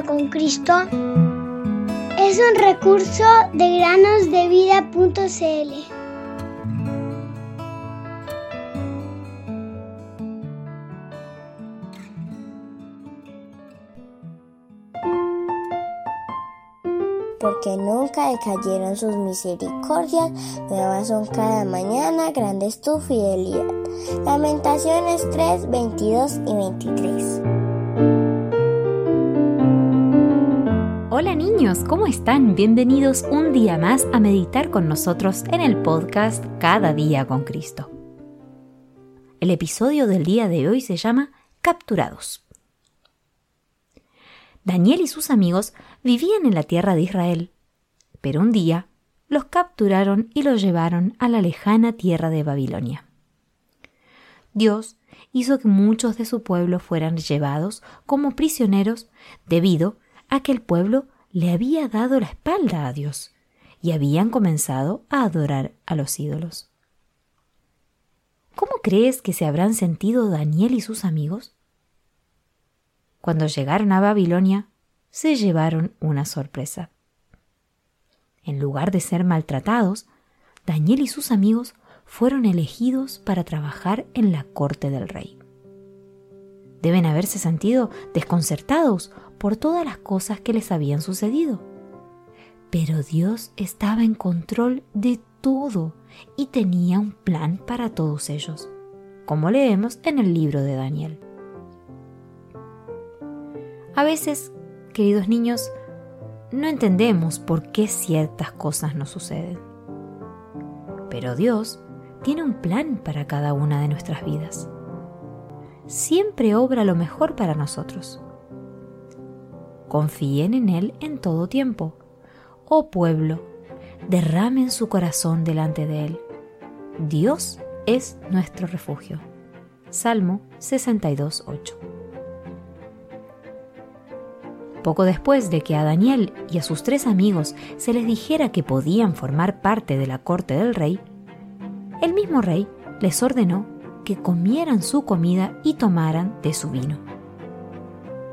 con Cristo es un recurso de granosdevida.cl. porque nunca decayeron sus misericordias, nuevas son cada mañana, grande es tu fidelidad. Lamentaciones 3, 22 y 23. Hola niños, ¿cómo están? Bienvenidos un día más a meditar con nosotros en el podcast Cada día con Cristo. El episodio del día de hoy se llama Capturados. Daniel y sus amigos vivían en la tierra de Israel, pero un día los capturaron y los llevaron a la lejana tierra de Babilonia. Dios hizo que muchos de su pueblo fueran llevados como prisioneros debido a que el pueblo le había dado la espalda a Dios y habían comenzado a adorar a los ídolos. ¿Cómo crees que se habrán sentido Daniel y sus amigos? Cuando llegaron a Babilonia, se llevaron una sorpresa. En lugar de ser maltratados, Daniel y sus amigos fueron elegidos para trabajar en la corte del rey. Deben haberse sentido desconcertados por todas las cosas que les habían sucedido. Pero Dios estaba en control de todo y tenía un plan para todos ellos, como leemos en el libro de Daniel. A veces, queridos niños, no entendemos por qué ciertas cosas nos suceden. Pero Dios tiene un plan para cada una de nuestras vidas. Siempre obra lo mejor para nosotros. Confíen en Él en todo tiempo. Oh pueblo, derramen su corazón delante de Él. Dios es nuestro refugio. Salmo 62.8 poco después de que a Daniel y a sus tres amigos se les dijera que podían formar parte de la corte del rey, el mismo rey les ordenó que comieran su comida y tomaran de su vino.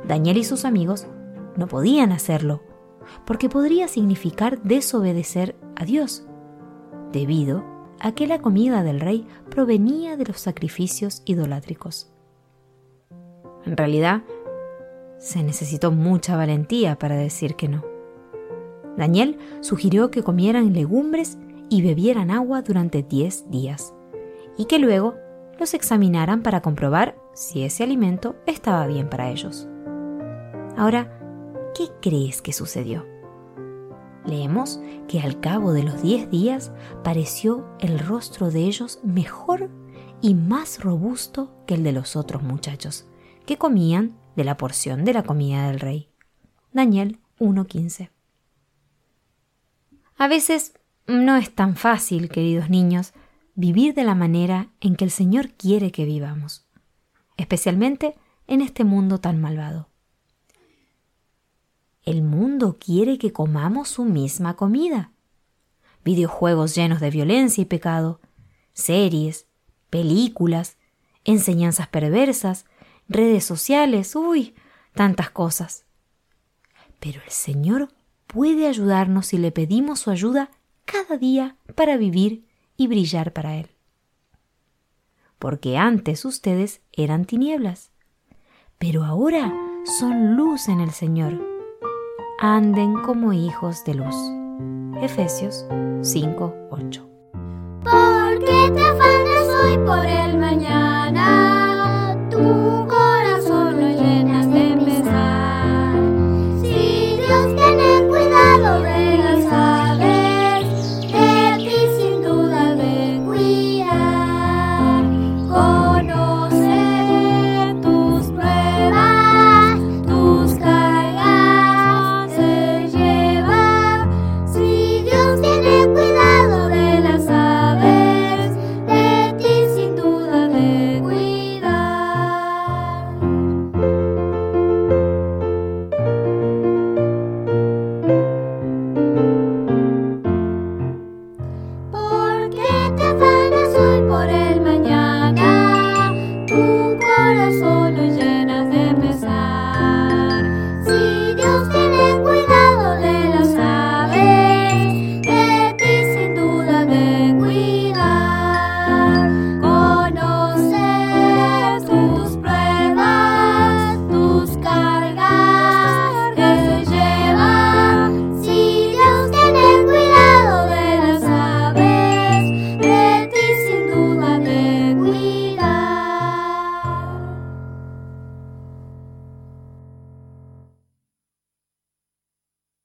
Daniel y sus amigos no podían hacerlo, porque podría significar desobedecer a Dios, debido a que la comida del rey provenía de los sacrificios idolátricos. En realidad, se necesitó mucha valentía para decir que no. Daniel sugirió que comieran legumbres y bebieran agua durante 10 días, y que luego los examinaran para comprobar si ese alimento estaba bien para ellos. Ahora, ¿qué crees que sucedió? Leemos que al cabo de los 10 días pareció el rostro de ellos mejor y más robusto que el de los otros muchachos, que comían de la porción de la comida del rey. Daniel 1.15. A veces no es tan fácil, queridos niños, vivir de la manera en que el Señor quiere que vivamos, especialmente en este mundo tan malvado. El mundo quiere que comamos su misma comida. Videojuegos llenos de violencia y pecado, series, películas, enseñanzas perversas, redes sociales, uy, tantas cosas. Pero el Señor puede ayudarnos si le pedimos su ayuda cada día para vivir y brillar para Él. Porque antes ustedes eran tinieblas, pero ahora son luz en el Señor. Anden como hijos de luz. Efesios 5:8. ¿Por qué te hoy por el mañana?